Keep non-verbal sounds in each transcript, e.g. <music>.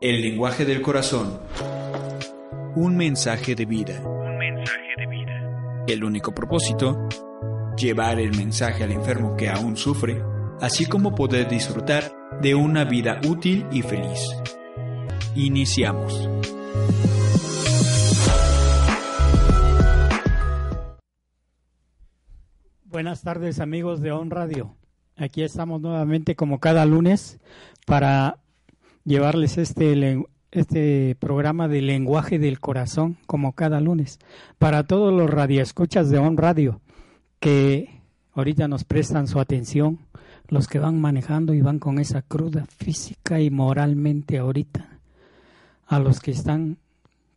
El lenguaje del corazón. Un mensaje de vida. Un mensaje de vida. El único propósito, llevar el mensaje al enfermo que aún sufre, así como poder disfrutar de una vida útil y feliz. Iniciamos. Buenas tardes amigos de On Radio. Aquí estamos nuevamente como cada lunes para llevarles este, este programa de lenguaje del corazón como cada lunes para todos los radioescuchas de On Radio que ahorita nos prestan su atención, los que van manejando y van con esa cruda física y moralmente ahorita, a los que están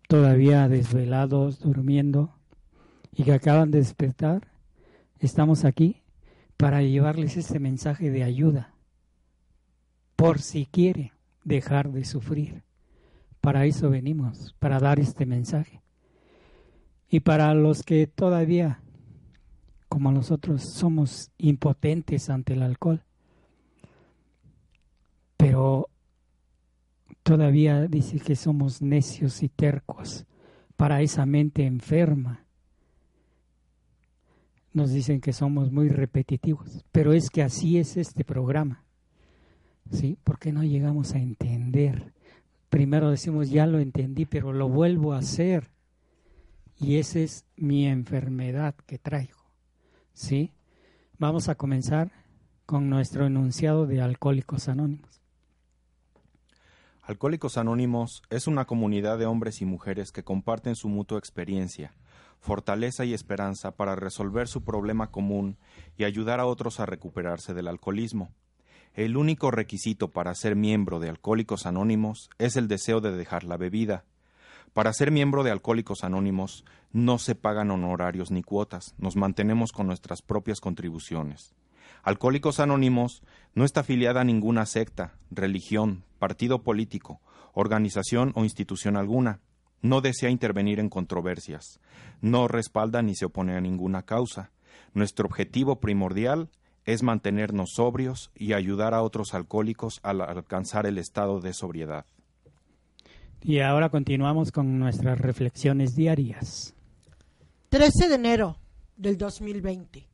todavía desvelados, durmiendo y que acaban de despertar, estamos aquí para llevarles este mensaje de ayuda, por si quiere dejar de sufrir. Para eso venimos, para dar este mensaje. Y para los que todavía, como nosotros, somos impotentes ante el alcohol, pero todavía dice que somos necios y tercos para esa mente enferma. Nos dicen que somos muy repetitivos, pero es que así es este programa. ¿Sí? Porque no llegamos a entender. Primero decimos, ya lo entendí, pero lo vuelvo a hacer. Y esa es mi enfermedad que traigo, ¿sí? Vamos a comenzar con nuestro enunciado de Alcohólicos Anónimos. Alcohólicos Anónimos es una comunidad de hombres y mujeres que comparten su mutua experiencia, fortaleza y esperanza para resolver su problema común y ayudar a otros a recuperarse del alcoholismo. El único requisito para ser miembro de Alcohólicos Anónimos es el deseo de dejar la bebida. Para ser miembro de Alcohólicos Anónimos no se pagan honorarios ni cuotas, nos mantenemos con nuestras propias contribuciones. Alcohólicos Anónimos no está afiliada a ninguna secta, religión, partido político, organización o institución alguna. No desea intervenir en controversias. No respalda ni se opone a ninguna causa. Nuestro objetivo primordial es mantenernos sobrios y ayudar a otros alcohólicos a alcanzar el estado de sobriedad. Y ahora continuamos con nuestras reflexiones diarias. 13 de enero del 2020.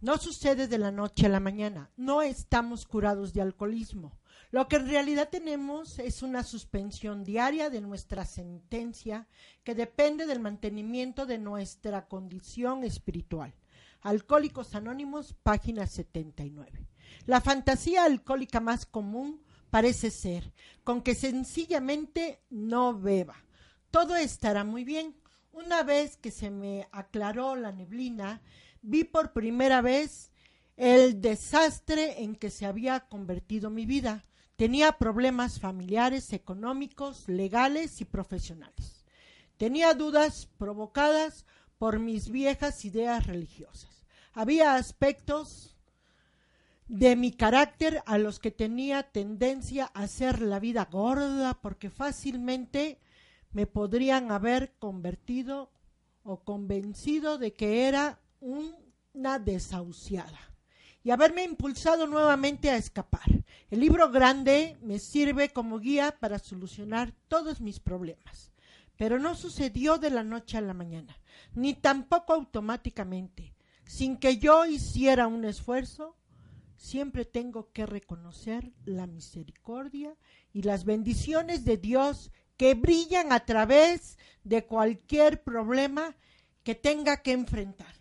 No sucede de la noche a la mañana. No estamos curados de alcoholismo. Lo que en realidad tenemos es una suspensión diaria de nuestra sentencia que depende del mantenimiento de nuestra condición espiritual. Alcohólicos Anónimos, página 79. La fantasía alcohólica más común parece ser con que sencillamente no beba. Todo estará muy bien. Una vez que se me aclaró la neblina, vi por primera vez el desastre en que se había convertido mi vida. Tenía problemas familiares, económicos, legales y profesionales. Tenía dudas provocadas por mis viejas ideas religiosas. Había aspectos de mi carácter a los que tenía tendencia a hacer la vida gorda porque fácilmente me podrían haber convertido o convencido de que era una desahuciada y haberme impulsado nuevamente a escapar. El libro grande me sirve como guía para solucionar todos mis problemas, pero no sucedió de la noche a la mañana, ni tampoco automáticamente sin que yo hiciera un esfuerzo, siempre tengo que reconocer la misericordia y las bendiciones de Dios que brillan a través de cualquier problema que tenga que enfrentar.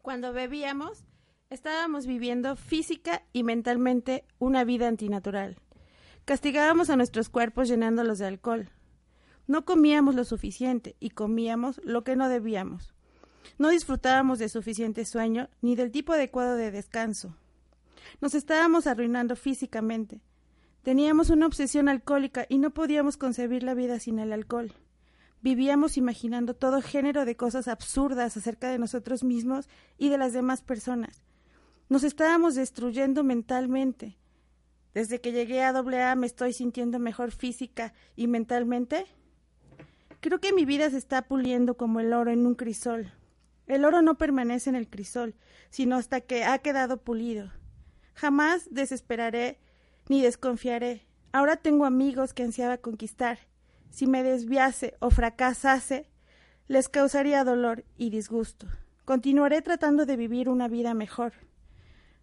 Cuando bebíamos, estábamos viviendo física y mentalmente una vida antinatural. Castigábamos a nuestros cuerpos llenándolos de alcohol. No comíamos lo suficiente y comíamos lo que no debíamos. No disfrutábamos de suficiente sueño ni del tipo adecuado de descanso. Nos estábamos arruinando físicamente. Teníamos una obsesión alcohólica y no podíamos concebir la vida sin el alcohol. Vivíamos imaginando todo género de cosas absurdas acerca de nosotros mismos y de las demás personas. Nos estábamos destruyendo mentalmente. Desde que llegué a AA me estoy sintiendo mejor física y mentalmente. Creo que mi vida se está puliendo como el oro en un crisol. El oro no permanece en el crisol, sino hasta que ha quedado pulido. Jamás desesperaré ni desconfiaré. Ahora tengo amigos que ansiaba conquistar si me desviase o fracasase, les causaría dolor y disgusto. Continuaré tratando de vivir una vida mejor.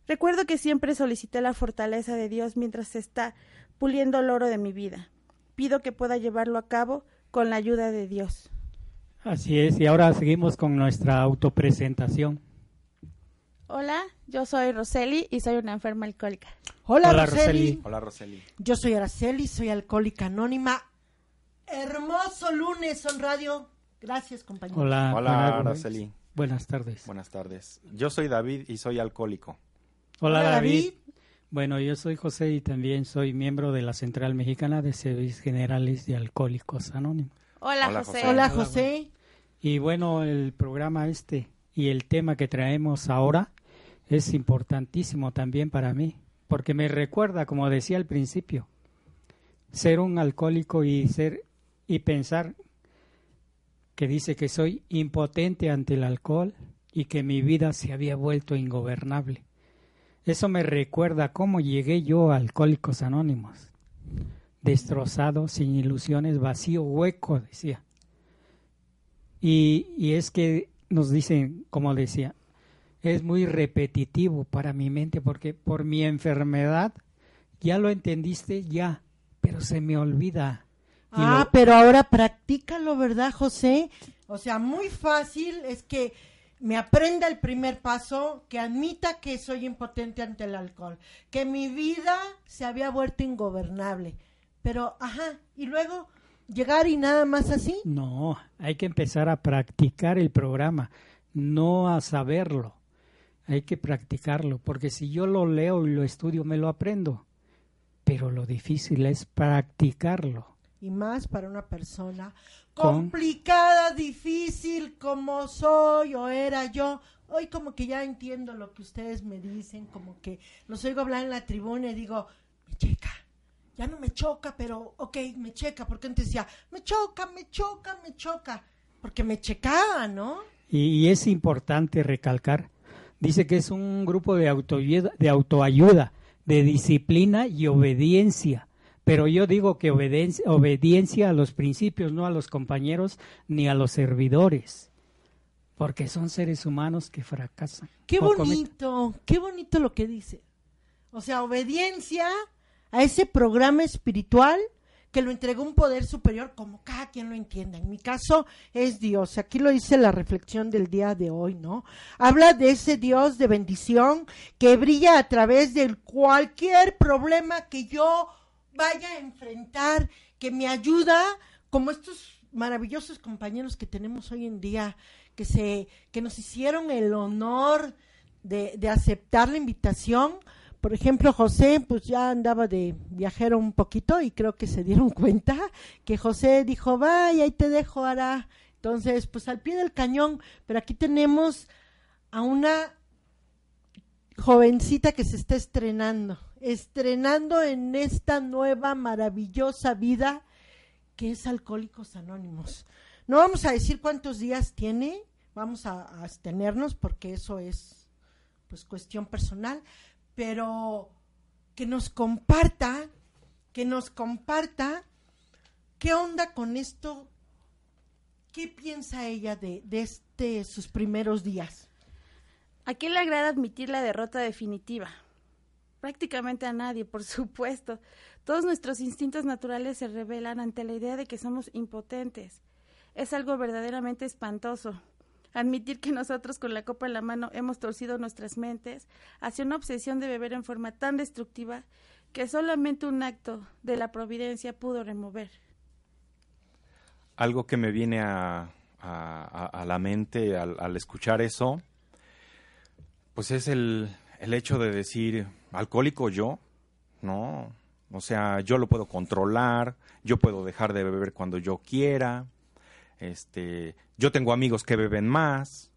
Recuerdo que siempre solicité la fortaleza de Dios mientras se está puliendo el oro de mi vida. Pido que pueda llevarlo a cabo con la ayuda de Dios. Así es, y ahora seguimos con nuestra autopresentación. Hola, yo soy Roseli y soy una enferma alcohólica. Hola, Hola, Roseli. Roseli. Hola, Roseli. Yo soy Araceli, soy alcohólica anónima. Hermoso lunes on radio. Gracias, compañero. Hola, Hola, Araceli. Buenas tardes. Buenas tardes. Yo soy David y soy alcohólico. Hola, David. Bueno, yo soy José y también soy miembro de la Central Mexicana de Servicios Generales de Alcohólicos Anónimos. Hola, Hola, José. José. Hola, Hola, José. Y bueno, el programa este y el tema que traemos ahora es importantísimo también para mí, porque me recuerda, como decía al principio, ser un alcohólico y ser y pensar que dice que soy impotente ante el alcohol y que mi vida se había vuelto ingobernable. Eso me recuerda cómo llegué yo a Alcohólicos Anónimos, destrozado, sin ilusiones, vacío, hueco, decía. Y, y es que nos dicen, como decía, es muy repetitivo para mi mente porque por mi enfermedad ya lo entendiste ya, pero se me olvida. Ah, lo- pero ahora practícalo, ¿verdad, José? O sea, muy fácil es que me aprenda el primer paso, que admita que soy impotente ante el alcohol, que mi vida se había vuelto ingobernable. Pero, ajá, y luego llegar y nada más así. No, hay que empezar a practicar el programa, no a saberlo. Hay que practicarlo, porque si yo lo leo y lo estudio, me lo aprendo. Pero lo difícil es practicarlo. Y más para una persona complicada, difícil como soy o era yo. Hoy como que ya entiendo lo que ustedes me dicen, como que los oigo hablar en la tribuna y digo, me checa. Ya no me choca, pero ok, me checa, porque antes decía, me choca, me choca, me choca, porque me checaba, ¿no? Y, y es importante recalcar, dice que es un grupo de autoayuda, de autoayuda, de disciplina y obediencia. Pero yo digo que obediencia, obediencia a los principios, no a los compañeros ni a los servidores, porque son seres humanos que fracasan. Qué bonito, qué bonito lo que dice. O sea, obediencia a ese programa espiritual que lo entregó un poder superior, como cada quien lo entienda. En mi caso es Dios. Aquí lo dice la reflexión del día de hoy, ¿no? Habla de ese Dios de bendición que brilla a través de cualquier problema que yo vaya a enfrentar, que me ayuda, como estos maravillosos compañeros que tenemos hoy en día, que se, que nos hicieron el honor de, de aceptar la invitación. Por ejemplo, José, pues ya andaba de viajero un poquito y creo que se dieron <laughs> cuenta que José dijo, vaya, ahí te dejo, Ara. Entonces, pues al pie del cañón, pero aquí tenemos a una jovencita que se está estrenando, estrenando en esta nueva maravillosa vida que es Alcohólicos Anónimos. No vamos a decir cuántos días tiene, vamos a, abstenernos porque eso es pues cuestión personal, pero que nos comparta, que nos comparta qué onda con esto, qué piensa ella de, de este sus primeros días. ¿A quién le agrada admitir la derrota definitiva? Prácticamente a nadie, por <laughs> supuesto. Todos nuestros instintos naturales se revelan ante la idea de que somos impotentes. Es algo verdaderamente espantoso. Admitir que nosotros con la copa en la mano hemos torcido nuestras mentes hacia una obsesión de beber en forma tan destructiva que solamente un acto de la providencia pudo remover. Algo que me viene a, a, la mente al, escuchar eso, pues es el, el hecho de decir, alcohólico yo, ¿no? O sea, yo lo puedo controlar, yo puedo dejar de beber cuando yo quiera, este, yo tengo amigos que beben más,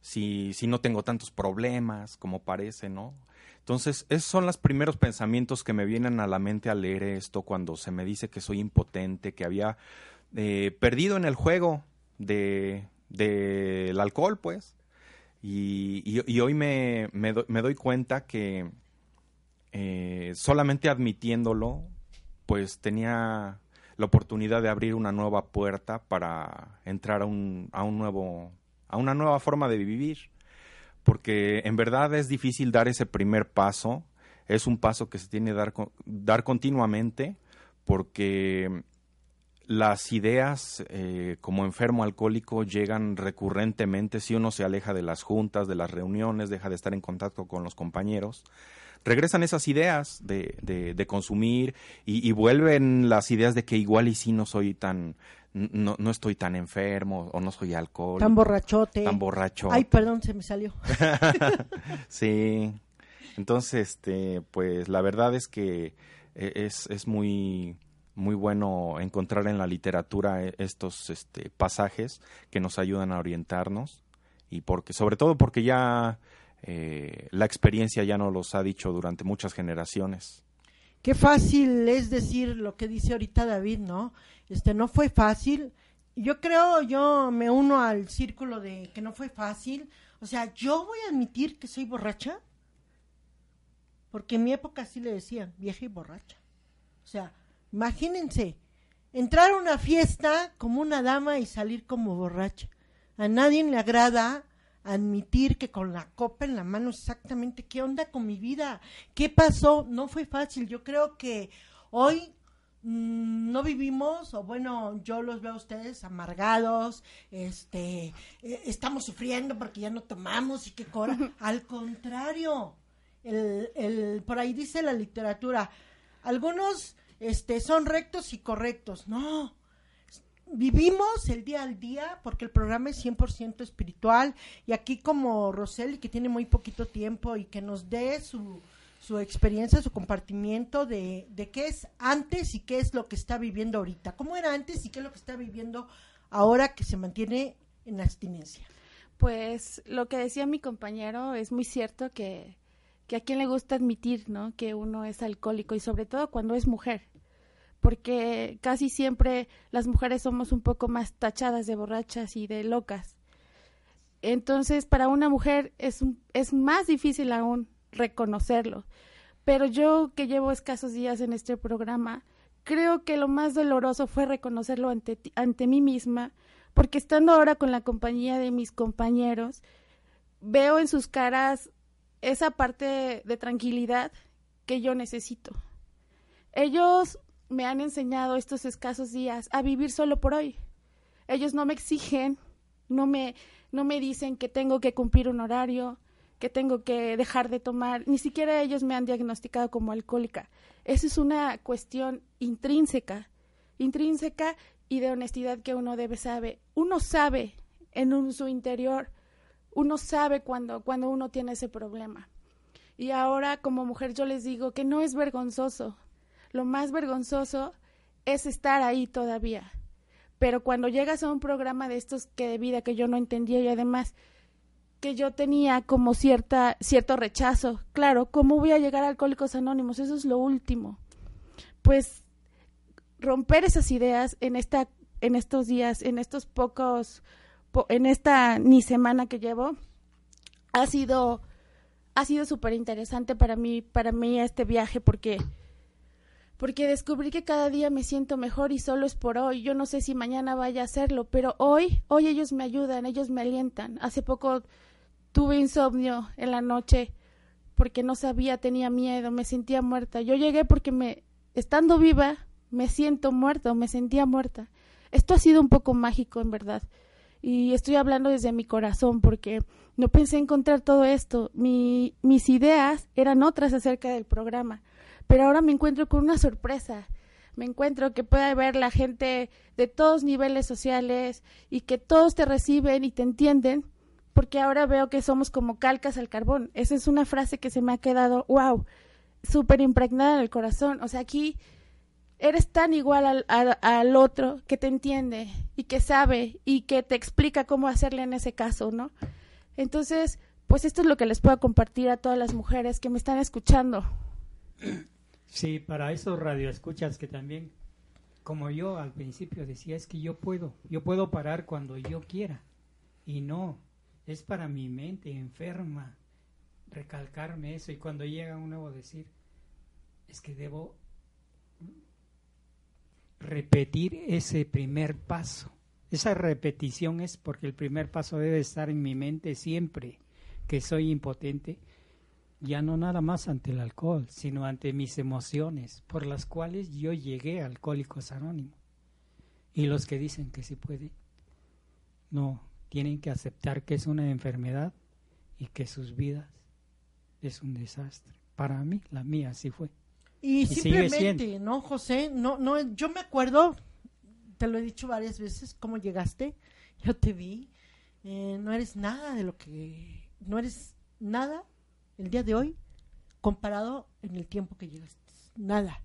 si, si no tengo tantos problemas como parece, ¿no? Entonces, esos son los primeros pensamientos que me vienen a la mente al leer esto, cuando se me dice que soy impotente, que había eh, perdido en el juego del de, alcohol, pues. Y, hoy me, me, doy cuenta que eh, solamente admitiéndolo, pues tenía la oportunidad de abrir una nueva puerta para entrar a un, a un nuevo, a una nueva forma de vivir. Porque en verdad es difícil dar ese primer paso. Es un paso que se tiene que dar, dar continuamente porque las ideas eh, como enfermo alcohólico llegan recurrentemente si uno se aleja de las juntas, de las reuniones, deja de estar en contacto con los compañeros. Regresan esas ideas de, de, consumir y, vuelven las ideas de que igual y si no soy tan, no, no estoy tan enfermo o no soy alcohólico. Tan borrachote. Tan borracho. Ay, perdón, se me salió. <laughs> <laughs> sí. Entonces, este, pues la verdad es que eh, es, es muy muy bueno encontrar en la literatura e, estos este, pasajes que nos ayudan a orientarnos y porque sobre todo porque ya eh, la experiencia ya nos los ha dicho durante muchas generaciones. Qué fácil es decir lo que dice ahorita David, ¿no? Este no fue fácil. Yo creo, yo me uno al círculo de que no fue fácil. O sea, yo voy a admitir que soy borracha. Porque en mi época sí le decían, vieja y borracha. O sea, Imagínense, entrar a una fiesta como una dama y salir como borracha. A nadie le agrada admitir que con la copa en la mano exactamente qué onda con mi vida, qué pasó, no fue fácil. Yo creo que hoy mm, no vivimos, o bueno, yo los veo a ustedes amargados, este, eh, estamos sufriendo porque ya no tomamos y qué cora. <laughs> Al contrario, el, el, por ahí dice la literatura, algunos este, son rectos y correctos. No, vivimos el día al día porque el programa es 100% espiritual y aquí como Roseli que tiene muy poquito tiempo y que nos dé su, su experiencia, su compartimiento de, de qué es antes y qué es lo que está viviendo ahorita, cómo era antes y qué es lo que está viviendo ahora que se mantiene en abstinencia. Pues lo que decía mi compañero es muy cierto que que a quien le gusta admitir, ¿no? Que uno es alcohólico y sobre todo cuando es mujer, porque casi siempre las mujeres somos un poco más tachadas de borrachas y de locas. Entonces, para una mujer es, es más difícil aún reconocerlo. Pero yo que llevo escasos días en este programa, creo que lo más doloroso fue reconocerlo ante, ante mí misma, porque estando ahora con la compañía de mis compañeros, veo en sus caras esa parte de tranquilidad que yo necesito. Ellos me han enseñado estos escasos días a vivir solo por hoy. Ellos no me exigen, no me, no me dicen que tengo que cumplir un horario, que tengo que dejar de tomar, ni siquiera ellos me han diagnosticado como alcohólica. Esa es una cuestión intrínseca, intrínseca y de honestidad que uno debe saber. Uno sabe en su interior uno sabe cuando, cuando uno tiene ese problema. Y ahora como mujer yo les digo que no es vergonzoso. Lo más vergonzoso es estar ahí todavía. Pero cuando llegas a un programa de estos que de vida que yo no entendía y además que yo tenía como cierta cierto rechazo, claro, ¿cómo voy a llegar a Alcohólicos Anónimos? Eso es lo último. Pues romper esas ideas en esta en estos días, en estos pocos en esta ni semana que llevo ha sido ha sido súper interesante para mí para mí este viaje porque porque descubrí que cada día me siento mejor y solo es por hoy. Yo no sé si mañana vaya a hacerlo, pero hoy, hoy ellos me ayudan, ellos me alientan. Hace poco tuve insomnio en la noche porque no sabía, tenía miedo, me sentía muerta. Yo llegué porque me, estando viva, me siento muerta me sentía muerta. Esto ha sido un poco mágico, en verdad y estoy hablando desde mi corazón porque no pensé encontrar todo esto. Mi, mis ideas eran otras acerca del programa, pero ahora me encuentro con una sorpresa. me encuentro que puede haber la gente de todos niveles sociales y que todos te reciben y te entienden, porque ahora veo que somos como calcas al carbón. Esa es una frase que se me ha quedado, wow, súper impregnada en el corazón. O sea, aquí eres tan igual al, al, otro que te entiende y que sabe y que te explica cómo hacerle en ese caso, ¿no? Entonces, pues esto es lo que les puedo compartir a todas las mujeres que me están escuchando. Sí, para esos radioescuchas que también, como yo al principio decía, es que yo puedo, yo puedo parar cuando yo quiera. Y no, es para mi mente enferma recalcarme eso. Y cuando llega un nuevo decir, es que debo repetir ese primer paso. Esa repetición es porque el primer paso debe estar en mi mente siempre que soy impotente, ya no nada más ante el alcohol, sino ante mis emociones, por las cuales yo llegué a Alcohólicos Anónimos. Y los que dicen que sí puede, no, tienen que aceptar que es una enfermedad y que sus vidas es un desastre. Para mí, la mía sí fue. Y, simplemente, ¿no, José? No, no, yo me acuerdo, te lo he dicho varias veces, cómo llegaste, yo te vi, eh, no eres nada de lo que no eres nada el día de hoy comparado en el tiempo que llegaste. Nada.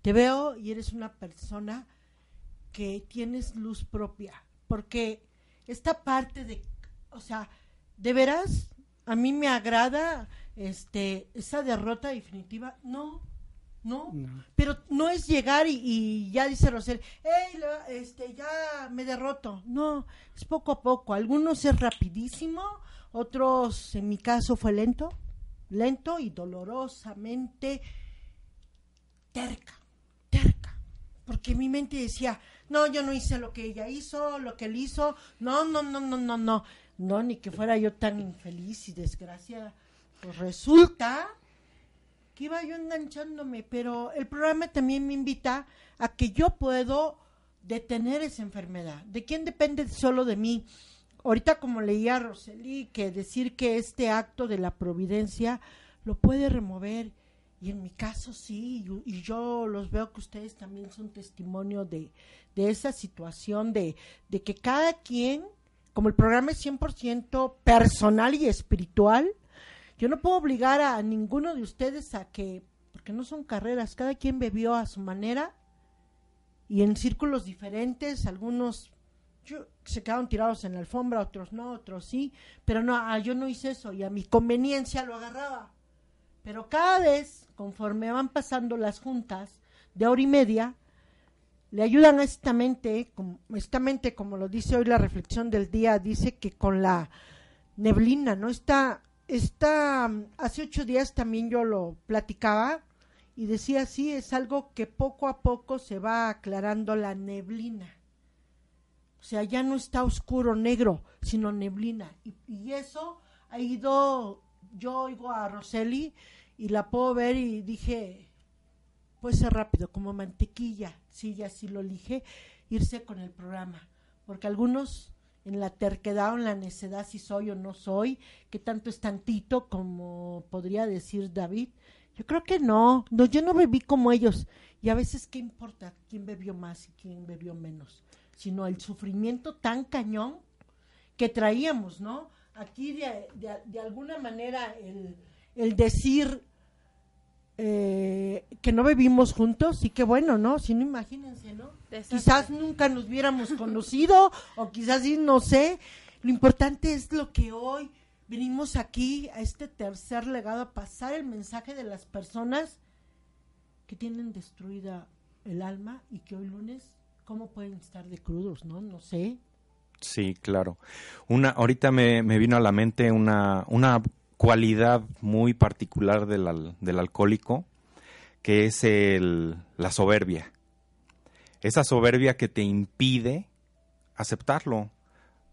Te veo y eres una persona que tienes luz propia. Porque esta parte de, o sea, de veras, a mí me agrada este esa derrota definitiva. No, no, pero no es llegar y, ya dice Rosel, hey, este, ya me derroto. No, es poco a poco. Algunos es rapidísimo, otros, en mi caso, fue lento, lento y dolorosamente terca, terca. Porque mi mente decía, no, yo no hice lo que ella hizo, lo que él hizo. No, no, no, no, no, no. No, ni que fuera yo tan infeliz y desgraciada. Pues resulta que iba yo enganchándome, pero el programa también me invita a que yo puedo detener esa enfermedad. ¿De quién depende solo de mí? ahorita como leía Roseli, que decir que este acto de la providencia lo puede remover, y en mi caso sí, y, yo los veo que ustedes también son testimonio de, de esa situación, de, de que cada quien, como el programa es 100% personal y espiritual, yo no puedo obligar a ninguno de ustedes a que, porque no son carreras, cada quien bebió a su manera y en círculos diferentes, algunos se quedaron tirados en la alfombra, otros no, otros sí, pero no, ah, yo no hice eso y a mi conveniencia lo agarraba. Pero cada vez, conforme van pasando las juntas de hora y media, le ayudan a esta mente, como, esta mente, como lo dice hoy la reflexión del día, dice que con la neblina, ¿no? Está, está, hace ocho días también yo lo platicaba y decía, sí, es algo que poco a poco se va aclarando la neblina o sea, ya no está oscuro, negro, sino neblina. Y, eso ha ido, yo oigo a Roseli y la puedo ver y dije, puede ser rápido, como mantequilla, sí, ya sí lo elige, irse con el programa. Porque algunos en la terquedad o en la necedad si soy o no soy, que tanto es tantito como podría decir David. Yo creo que no, no, yo no bebí como ellos. Y a veces, ¿qué importa quién bebió más y quién bebió menos? sino el sufrimiento tan cañón que traíamos, ¿no? Aquí de, de, alguna manera el, el decir eh, que no bebimos juntos, y qué bueno, ¿no? Si no, imagínense, ¿no? Quizás nunca nos hubiéramos conocido, o quizás sí, no sé. Lo importante es lo que hoy venimos aquí, a este tercer legado, a pasar el mensaje de las personas que tienen destruida el alma y que hoy lunes ¿Cómo pueden estar de crudos, no? No sé. Sí, claro. Una, ahorita me, me vino a la mente una, una cualidad muy particular del, del alcohólico, que es el, la soberbia. Esa soberbia que te impide aceptarlo.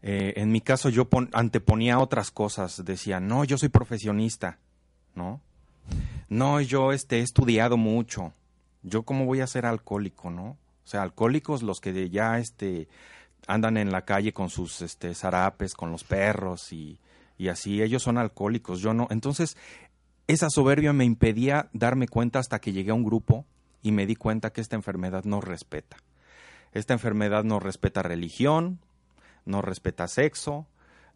Eh, en mi caso yo anteponía otras cosas, decía, no, yo soy profesionista, ¿no? No, yo este, he estudiado mucho, yo cómo voy a ser alcohólico, ¿no? O sea, alcohólicos los que ya este, andan en la calle con sus este, zarapes, con los perros y, y así, ellos son alcohólicos, yo no. Entonces, esa soberbia me impedía darme cuenta hasta que llegué a un grupo y me di cuenta que esta enfermedad no respeta. Esta enfermedad no respeta religión, no respeta sexo,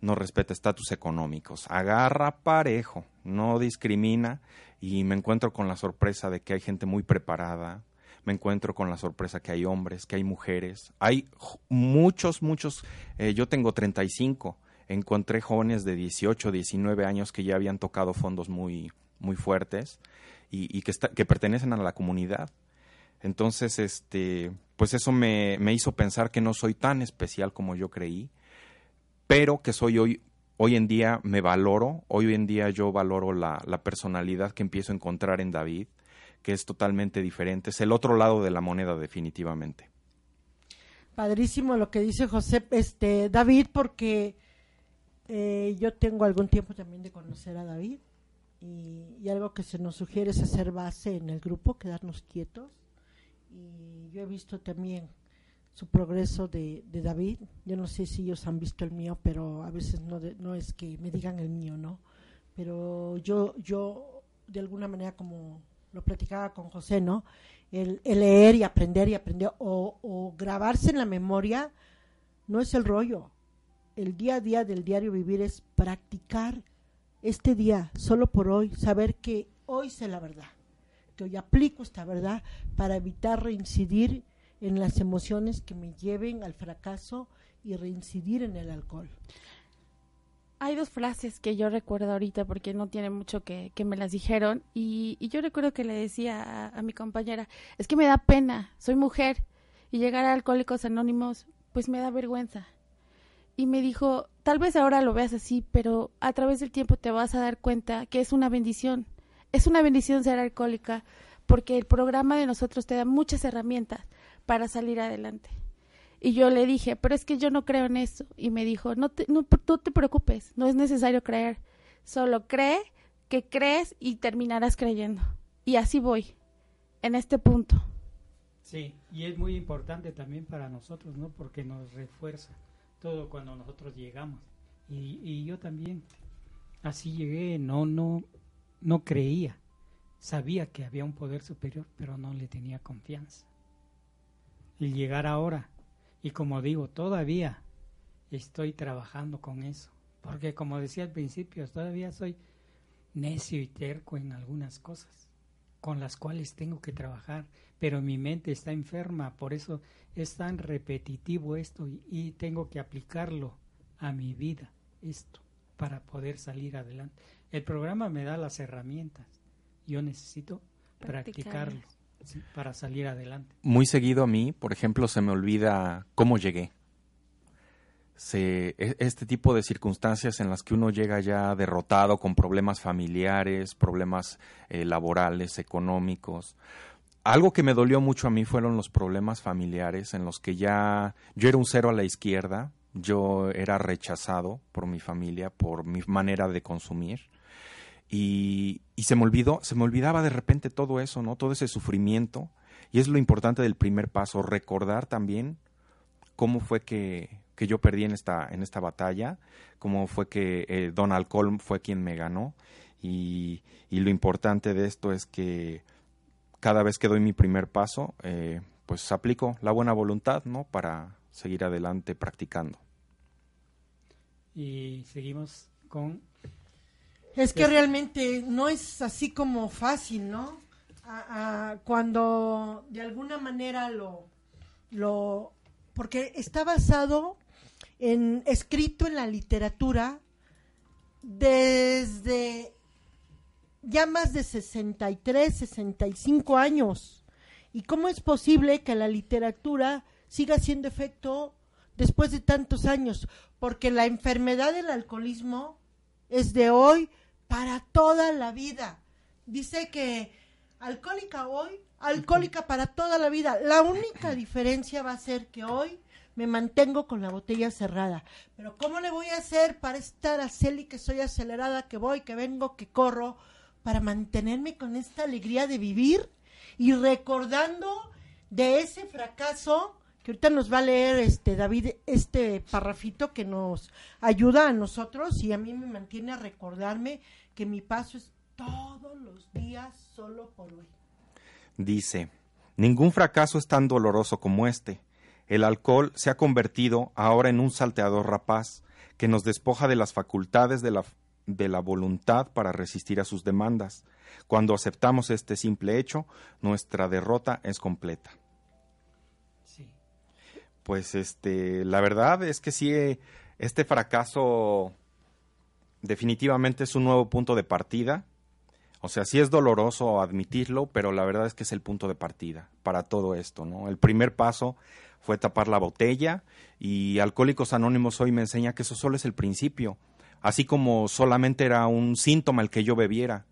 no respeta estatus económicos. Agarra parejo, no discrimina y me encuentro con la sorpresa de que hay gente muy preparada, me encuentro con la sorpresa que hay hombres, que hay mujeres, hay muchos, muchos, eh, yo tengo 35, encontré jóvenes de 18, 19 años que ya habían tocado fondos muy, muy fuertes y, que, que pertenecen a la comunidad. Entonces, este, pues eso me, me, hizo pensar que no soy tan especial como yo creí, pero que soy hoy, hoy en día me valoro, hoy en día yo valoro la, la personalidad que empiezo a encontrar en David, que es totalmente diferente, es el otro lado de la moneda definitivamente. Padrísimo lo que dice José, este David, porque eh, yo tengo algún tiempo también de conocer a David y, algo que se nos sugiere es hacer base en el grupo, quedarnos quietos. Y yo he visto también su progreso de, David. Yo no sé si ellos han visto el mío, pero a veces no, no es que me digan el mío, ¿no? Pero yo, yo de alguna manera, como lo platicaba con José, ¿no? El, leer y aprender y aprender o grabarse en la memoria no es el rollo. El día a día del diario vivir es practicar este día, solo por hoy, saber que hoy sé la verdad, que hoy aplico esta verdad para evitar reincidir en las emociones que me lleven al fracaso y reincidir en el alcohol. Hay dos frases que yo recuerdo ahorita porque no tiene mucho que, que me las dijeron y, yo recuerdo que le decía a, a, mi compañera, es que me da pena, soy mujer y llegar a Alcohólicos Anónimos pues me da vergüenza. Y me dijo, tal vez ahora lo veas así, pero a través del tiempo te vas a dar cuenta que es una bendición. Es una bendición ser alcohólica porque el programa de nosotros te da muchas herramientas para salir adelante. Y yo le dije, pero es que yo no creo en eso. Y me dijo, no te, no, te preocupes, no es necesario creer. Solo cree que crees y terminarás creyendo. Y así voy, en este punto. Sí, y es muy importante también para nosotros, ¿no? Porque nos refuerza todo cuando nosotros llegamos. Y, y yo también así llegué, no, no, no creía. Sabía que había un poder superior, pero no le tenía confianza. Y llegar ahora, y como digo, todavía estoy trabajando con eso. Porque como decía al principio, todavía soy necio y terco en algunas cosas con las cuales tengo que trabajar, pero mi mente está enferma, por eso es tan repetitivo esto y, tengo que aplicarlo a mi vida, esto, para poder salir adelante. El programa me da las herramientas, yo necesito practicarlo para salir adelante. Muy seguido a mí, por ejemplo, se me olvida cómo llegué. Se, e, este tipo de circunstancias en las que uno llega ya derrotado con problemas familiares, problemas eh, laborales, económicos, algo que me dolió mucho a mí fueron los problemas familiares en los que ya yo era un cero a la izquierda, yo era rechazado por mi familia, por mi manera de consumir. Y, y, se me olvidó, se me olvidaba de repente todo eso, ¿no? Todo ese sufrimiento. Y es lo importante del primer paso, recordar también cómo fue que, que yo perdí en esta, en esta batalla, cómo fue que eh, Don Alcohol fue quien me ganó. Y, y lo importante de esto es que cada vez que doy mi primer paso, eh, pues aplico la buena voluntad, ¿no? Para seguir adelante practicando. Y seguimos con... Es que realmente no es así como fácil, ¿no? cuando de alguna manera lo, lo... Porque está basado en escrito en la literatura desde ya más de 63, 65 años. ¿Y cómo es posible que la literatura siga haciendo efecto después de tantos años? Porque la enfermedad del alcoholismo es de hoy para toda la vida. Dice que alcohólica hoy, alcohólica para toda la vida. La única diferencia va a ser que hoy me mantengo con la botella cerrada. Pero ¿cómo le voy a hacer para estar a y que soy acelerada, que voy, que vengo, que corro? para mantenerme con esta alegría de vivir y recordando de ese fracaso que ahorita nos va a leer este David este parrafito que nos ayuda a nosotros y a mí me mantiene a recordarme que mi paso es todos los días solo por hoy. Dice, Ningún fracaso es tan doloroso como este. El alcohol se ha convertido ahora en un salteador rapaz que nos despoja de las facultades de la, de la voluntad para resistir a sus demandas. Cuando aceptamos este simple hecho, nuestra derrota es completa. Pues este, la verdad es que sí, este fracaso definitivamente es un nuevo punto de partida. O sea, sí es doloroso admitirlo, pero la verdad es que es el punto de partida para todo esto, ¿no? El primer paso fue tapar la botella y Alcohólicos Anónimos hoy me enseña que eso solo es el principio, así como solamente era un síntoma el que yo bebiera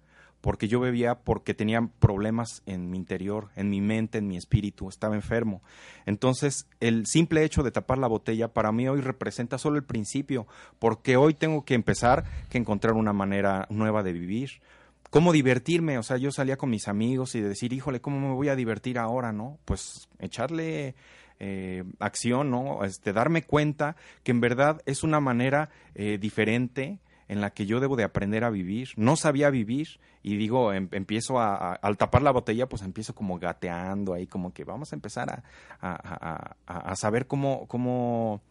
porque yo bebía porque tenía problemas en mi interior, en mi mente, en mi espíritu, estaba enfermo. Entonces, el simple hecho de tapar la botella para mí hoy representa solo el principio, porque hoy tengo que empezar que encontrar una manera nueva de vivir. ¿Cómo divertirme? O sea, yo salía con mis amigos y decir, híjole, ¿cómo me voy a divertir ahora, no? Pues echarle eh, acción, ¿no? Este, darme cuenta que en verdad es una manera eh, diferente en la que yo debo de aprender a vivir. No sabía vivir y digo, em, empiezo a, al tapar la botella, pues empiezo como gateando ahí, como que vamos a empezar a, a saber cómo, cómo,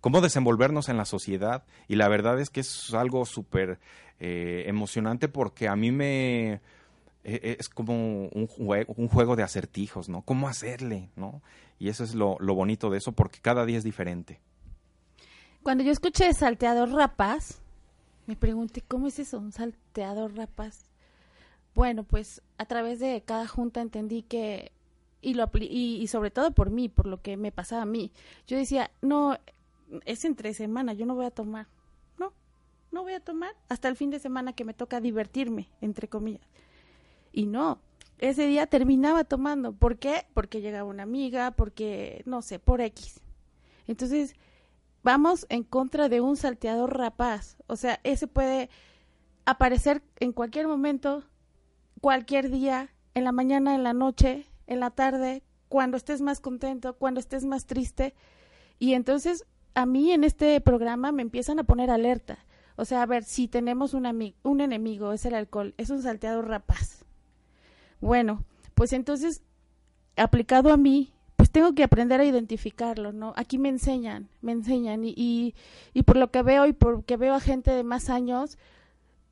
cómo desenvolvernos en la sociedad. Y la verdad es que es algo súper eh, emocionante porque a mí me... E, e, es como un juego, un juego de acertijos, ¿no? ¿Cómo hacerle, no? Y eso es lo, lo bonito de eso porque cada día es diferente. Cuando yo escuché Salteador Rapaz, me pregunté, ¿cómo es eso? Un salteador rapaz. Bueno, pues a través de cada junta entendí que, y, lo, y, y sobre todo por mí, por lo que me pasaba a mí, yo decía, no, es entre semana, yo no voy a tomar. No, no voy a tomar hasta el fin de semana que me toca divertirme, entre comillas. Y no, ese día terminaba tomando. ¿Por qué? Porque llegaba una amiga, porque, no sé, por X. Entonces, vamos en contra de un salteador rapaz. O sea, ese puede aparecer en cualquier momento, cualquier día, en la mañana, en la noche, en la tarde, cuando estés más contento, cuando estés más triste. Y entonces a mí en este programa me empiezan a poner alerta. O sea, a ver, si tenemos un, un enemigo, es el alcohol, es un salteador rapaz. Bueno, pues entonces, aplicado a mí, pues tengo que aprender a identificarlo, ¿no? Aquí me enseñan, me enseñan y, y, por lo que veo y porque veo a gente de más años,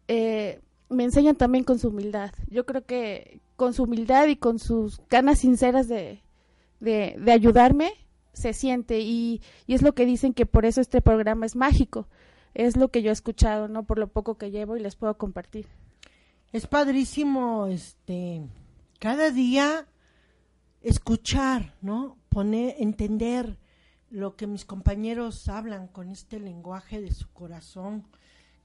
eh, me enseñan también con su humildad. Yo creo que con su humildad y con sus ganas sinceras de, de, de ayudarme, se siente y, y es lo que dicen que por eso este programa es mágico. Es lo que yo he escuchado, ¿no? Por lo poco que llevo y les puedo compartir. Es padrísimo, este, cada día escuchar, ¿no? Poner, entender lo que mis compañeros hablan con este lenguaje de su corazón,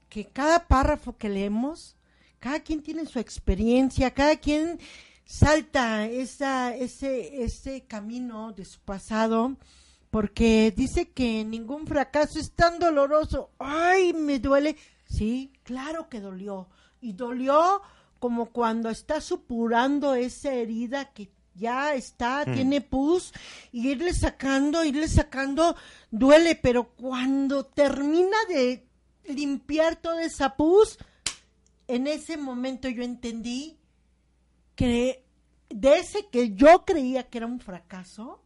que cada párrafo que leemos, cada quien tiene su experiencia, cada quien salta esa, ese, ese camino de su pasado, porque dice que ningún fracaso es tan doloroso. ¡Ay, me duele! Sí, claro que dolió. Y dolió como cuando está supurando esa herida que ya está, mm. tiene pus, y irle sacando, irle sacando, duele, pero cuando termina de limpiar toda esa pus, en ese momento yo entendí que de ese que yo creía que era un fracaso,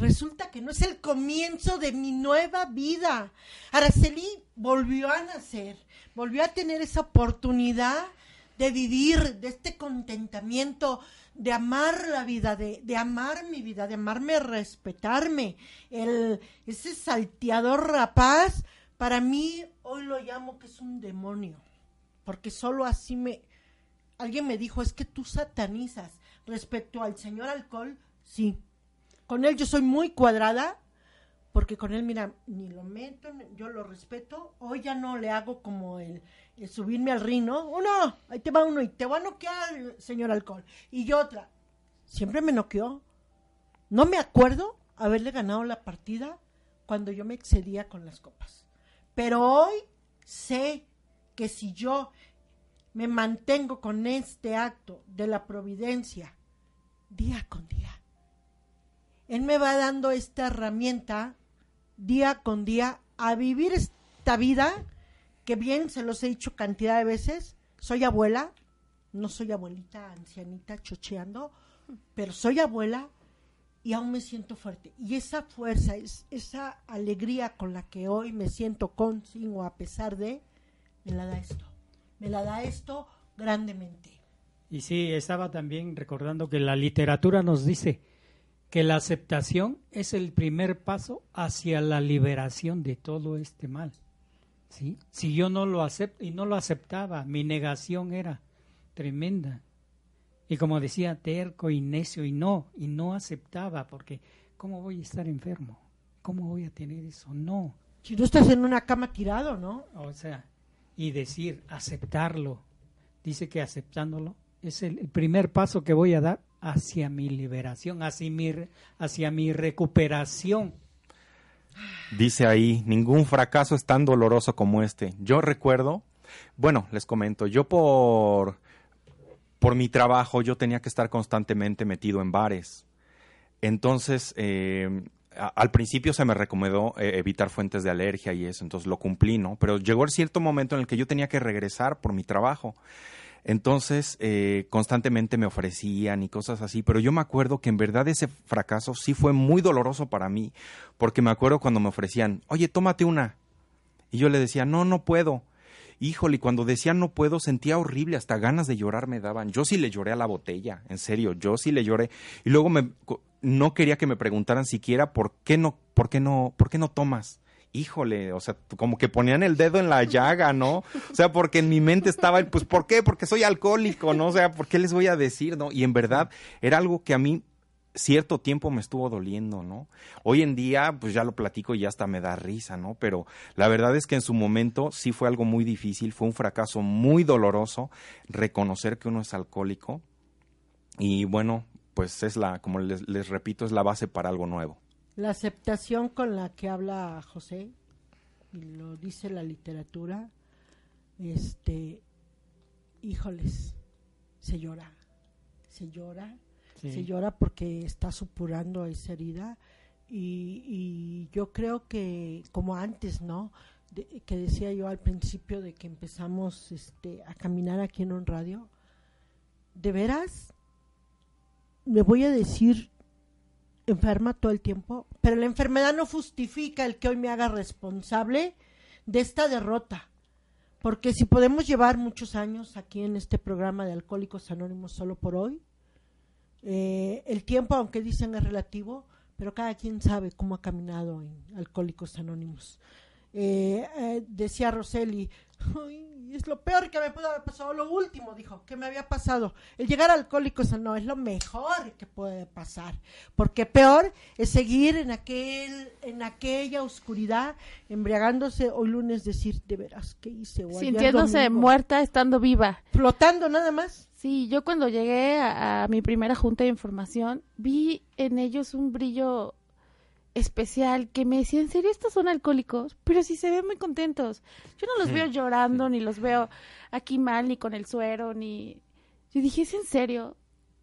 resulta que no es el comienzo de mi nueva vida. Araceli volvió a nacer, volvió a tener esa oportunidad de vivir, de este contentamiento, de amar la vida, de, de amar mi vida, de amarme, respetarme. El, ese salteador rapaz, para mí hoy lo llamo que es un demonio, porque solo así me... Alguien me dijo, es que tú satanizas respecto al señor alcohol, sí. Con él yo soy muy cuadrada, porque con él, mira, ni lo meto, yo lo respeto. Hoy ya no le hago como el, subirme al rino, Uno, ahí te va uno y te va a noquear, señor alcohol. Y yo otra, siempre me noqueó. No me acuerdo haberle ganado la partida cuando yo me excedía con las copas. Pero hoy sé que si yo me mantengo con este acto de la providencia día con día, Él me va dando esta herramienta día con día a vivir esta vida que bien se los he dicho cantidad de veces, soy abuela, no soy abuelita ancianita chocheando, pero soy abuela y aún me siento fuerte. Y esa fuerza, es, esa alegría con la que hoy me siento con, sin o a pesar de, me la da esto. Me la da esto grandemente. Y sí, estaba también recordando que la literatura nos dice que la aceptación es el primer paso hacia la liberación de todo este mal. ¿sí? Si yo no lo acepto y no lo aceptaba, mi negación era tremenda. Y como decía, terco y necio y no, y no aceptaba, porque ¿cómo voy a estar enfermo? ¿Cómo voy a tener eso? No. Si no estás en una cama tirado, ¿no? O sea, y decir, aceptarlo. Dice que aceptándolo es el, el primer paso que voy a dar hacia mi liberación, hacia mi, hacia mi recuperación. Dice ahí, ningún fracaso es tan doloroso como este. Yo recuerdo, bueno, les comento, yo por, por mi trabajo yo tenía que estar constantemente metido en bares. Entonces, a- al principio se me recomendó eh, evitar fuentes de alergia y eso, entonces lo cumplí, ¿no? Pero llegó el cierto momento en el que yo tenía que regresar por mi trabajo. Entonces, eh, constantemente me ofrecían y cosas así, pero yo me acuerdo que en verdad ese fracaso sí fue muy doloroso para mí, porque me acuerdo cuando me ofrecían, oye, tómate una. Y yo le decía, no, no puedo. Híjole, cuando decía no puedo, sentía horrible, hasta ganas de llorar me daban. Yo sí le lloré a la botella, en serio, yo sí le lloré. Y luego me, no quería que me preguntaran siquiera por qué no, por qué no, por qué no tomas. Híjole, o sea, como que ponían el dedo en la llaga, ¿no? O sea, porque en mi mente estaba el, pues, ¿por qué? Porque soy alcohólico, ¿no? O sea, ¿por qué les voy a decir, no? Y en verdad era algo que a mí cierto tiempo me estuvo doliendo, ¿no? Hoy en día, pues ya lo platico y hasta me da risa, ¿no? Pero la verdad es que en su momento sí fue algo muy difícil, fue un fracaso muy doloroso reconocer que uno es alcohólico y bueno, pues es la, como les repito, es la base para algo nuevo. La aceptación con la que habla José, y lo dice la literatura, este, híjoles, se llora, se llora, Sí. se llora porque está supurando esa herida y, y yo creo que como antes, ¿no? De- que decía yo al principio de que empezamos este, a caminar aquí en un radio, de veras, me voy a decir enferma todo el tiempo, pero la enfermedad no justifica el que hoy me haga responsable de esta derrota. Porque si podemos llevar muchos años aquí en este programa de Alcohólicos Anónimos solo por hoy, eh, el tiempo, aunque dicen es relativo, pero cada quien sabe cómo ha caminado en Alcohólicos Anónimos. Eh, eh, decía Roseli, "Ay, es lo peor que me pudo haber pasado, lo último, dijo, que me había pasado. El llegar a Alcohólicos no es lo mejor que puede pasar, porque peor es seguir en aquel, en aquella oscuridad, embriagándose hoy lunes, decir, de veras, ¿qué hice? O Sintiéndose domingo". muerta estando viva. Flotando nada más. Sí, yo cuando llegué a, a mi primera junta de información vi en ellos un brillo especial que me decía, ¿en serio estos son alcohólicos? Pero sí se ven muy contentos. Yo no los veo llorando, ni los veo aquí mal, ni con el suero, ni... Yo dije, ¿es en serio?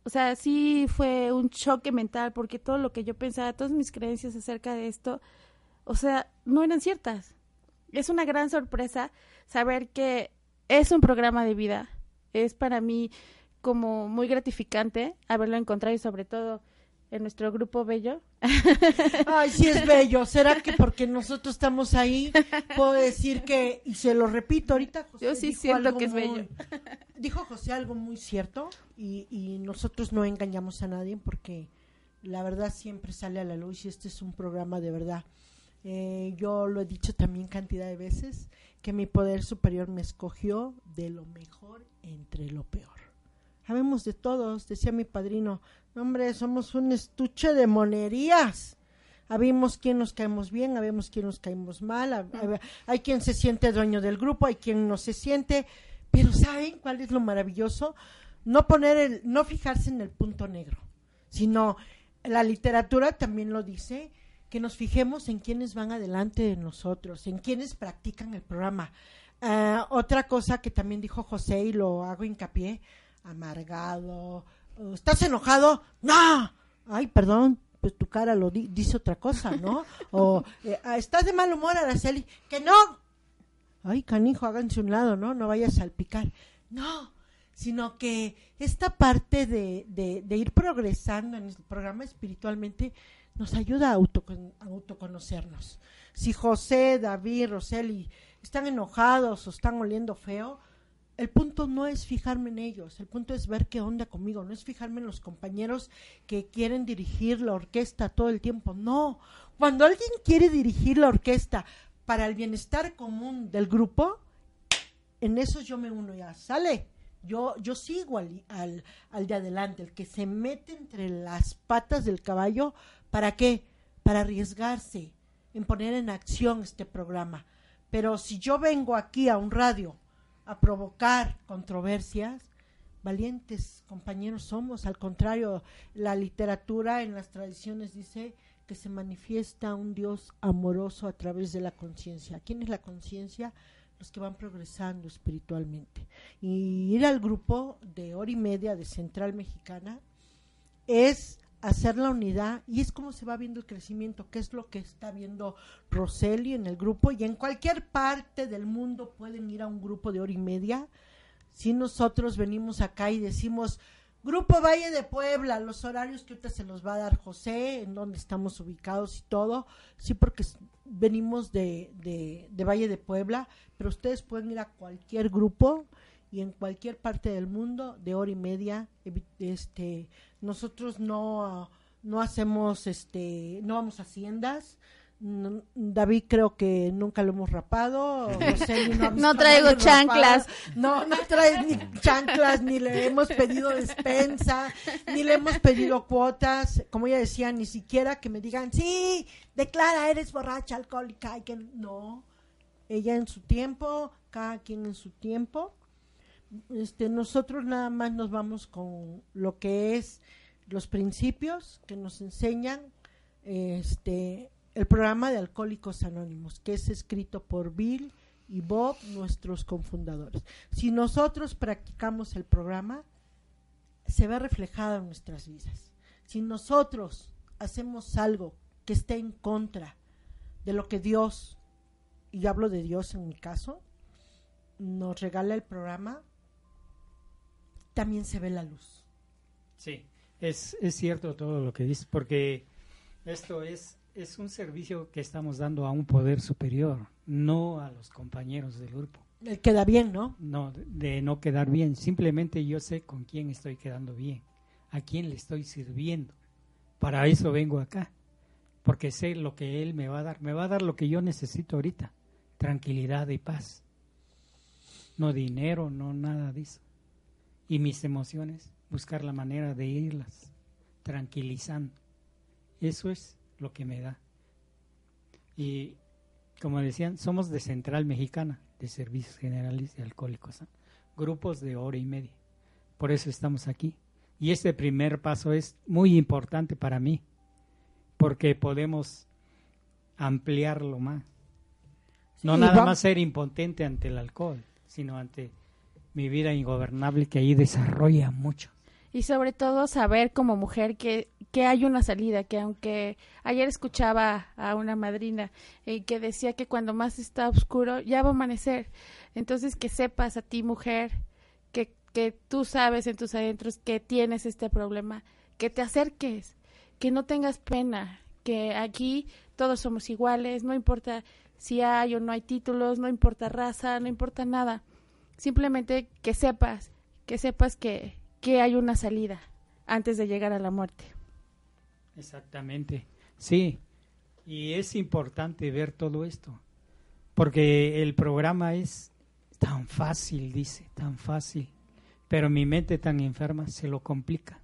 O sea, sí fue un choque mental porque todo lo que yo pensaba, todas mis creencias acerca de esto, o sea, no eran ciertas. Es una gran sorpresa saber que es un programa de vida. Es para mí como muy gratificante haberlo encontrado y sobre todo en nuestro grupo bello. <laughs> Ay, sí es bello. ¿Será que porque nosotros estamos ahí puedo decir que, y se lo repito ahorita, José Yo sí dijo siento algo que es muy- bello. <laughs> Dijo José algo muy cierto y, y nosotros no engañamos a nadie porque la verdad siempre sale a la luz y este es un programa de verdad. Eh, yo lo he dicho también cantidad de veces que mi poder superior me escogió de lo mejor entre lo peor. Habemos de todos, decía mi padrino. Hombre, somos un estuche de monerías. Habemos quien nos caemos bien, habemos quien nos caemos mal, hab- hab- hay quien se siente dueño del grupo, hay quien no se siente, pero ¿saben cuál es lo maravilloso? No poner el, no fijarse en el punto negro, sino la literatura también lo dice, que nos fijemos en quienes van adelante de nosotros, en quienes practican el programa. Ah, otra cosa que también dijo José y lo hago hincapié, amargado, ¿estás enojado? No, ay, perdón, pues tu cara lo di- dice otra cosa, ¿no? O eh, ah, ¿estás de mal humor, Araceli? Que no. Ay, canijo, háganse un lado, ¿no? No vayas a salpicar. No, sino que esta parte de, de, de ir progresando en el programa espiritualmente nos ayuda a, autocon- a autoconocernos. Si José, David, Roseli están enojados o están oliendo feo, el punto no es fijarme en ellos, el punto es ver qué onda conmigo, no es fijarme en los compañeros que quieren dirigir la orquesta todo el tiempo, no. Cuando alguien quiere dirigir la orquesta para el bienestar común del grupo, en eso yo me uno ya, sale. Yo, yo sigo al, al, al de adelante, el que se mete entre las patas del caballo, ¿para qué? Para arriesgarse en poner en acción este programa. Pero si yo vengo aquí a un radio a provocar controversias, valientes compañeros somos. Al contrario, la literatura en las tradiciones dice que se manifiesta un Dios amoroso a través de la conciencia. ¿Quién es la conciencia? Los que van progresando espiritualmente. Y ir al grupo de hora y media de Central Mexicana es hacer la unidad y es como se va viendo el crecimiento, que es lo que está viendo Roseli en el grupo y en cualquier parte del mundo pueden ir a un grupo de hora y media. Si nosotros venimos acá y decimos, Grupo Valle de Puebla, los horarios que ahorita se los va a dar José, en dónde estamos ubicados y todo, sí, porque venimos de, de, de Valle de Puebla, pero ustedes pueden ir a cualquier grupo y en cualquier parte del mundo de hora y media este nosotros no no hacemos este no vamos a haciendas No- David creo que nunca lo hemos rapado no, <laughs> traigo rapado. chanclas. no no trae ni chanclas ni le hemos pedido despensa ni le hemos pedido cuotas como ella decía ni siquiera que me digan sí declara eres borracha alcohólica y que no ella en su tiempo cada quien en su tiempo este, nosotros nada más nos vamos con lo que es los principios que nos enseñan este, el programa de Alcohólicos Anónimos, que es escrito por Bill y Bob, nuestros confundadores. Si nosotros practicamos el programa, se ve reflejado en nuestras vidas. Si nosotros hacemos algo que esté en contra de lo que Dios, y hablo de Dios en mi caso, nos regala el programa, también se ve la luz. Sí, es, es cierto todo lo que dices, porque esto es, es un servicio que estamos dando a un poder superior, no a los compañeros del grupo. Eh, Queda bien, ¿no? No, de- de no quedar bien. Simplemente yo sé con quién estoy quedando bien, a quién le estoy sirviendo. Para eso vengo acá, porque sé lo que Él me va a dar. Me va a dar lo que yo necesito ahorita, tranquilidad y paz. No dinero, no nada de eso. Y mis emociones, buscar la manera de irlas tranquilizando. Eso es lo que me da. Y como decían, somos de Central Mexicana, de Servicios Generales de Alcohólicos, ¿no? grupos de hora y media. Por eso estamos aquí. Y este primer paso es muy importante para mí, porque podemos ampliarlo más. No nada más ser impotente ante el alcohol, sino ante mi vida ingobernable que ahí desarrolla mucho. Y sobre todo saber como mujer que, que hay una salida, que aunque ayer escuchaba a una madrina eh, que decía que cuando más está oscuro ya va a amanecer. Entonces que sepas a ti mujer que, que tú sabes en tus adentros que tienes este problema, que te acerques, que no tengas pena, que aquí todos somos iguales, no importa si hay o no hay títulos, no importa raza, no importa nada. Simplemente que sepas, que sepas que, que hay una salida antes de llegar a la muerte. Exactamente, sí. Y es importante ver todo esto, porque el programa es tan fácil, dice, tan fácil, pero mi mente tan enferma se lo complica.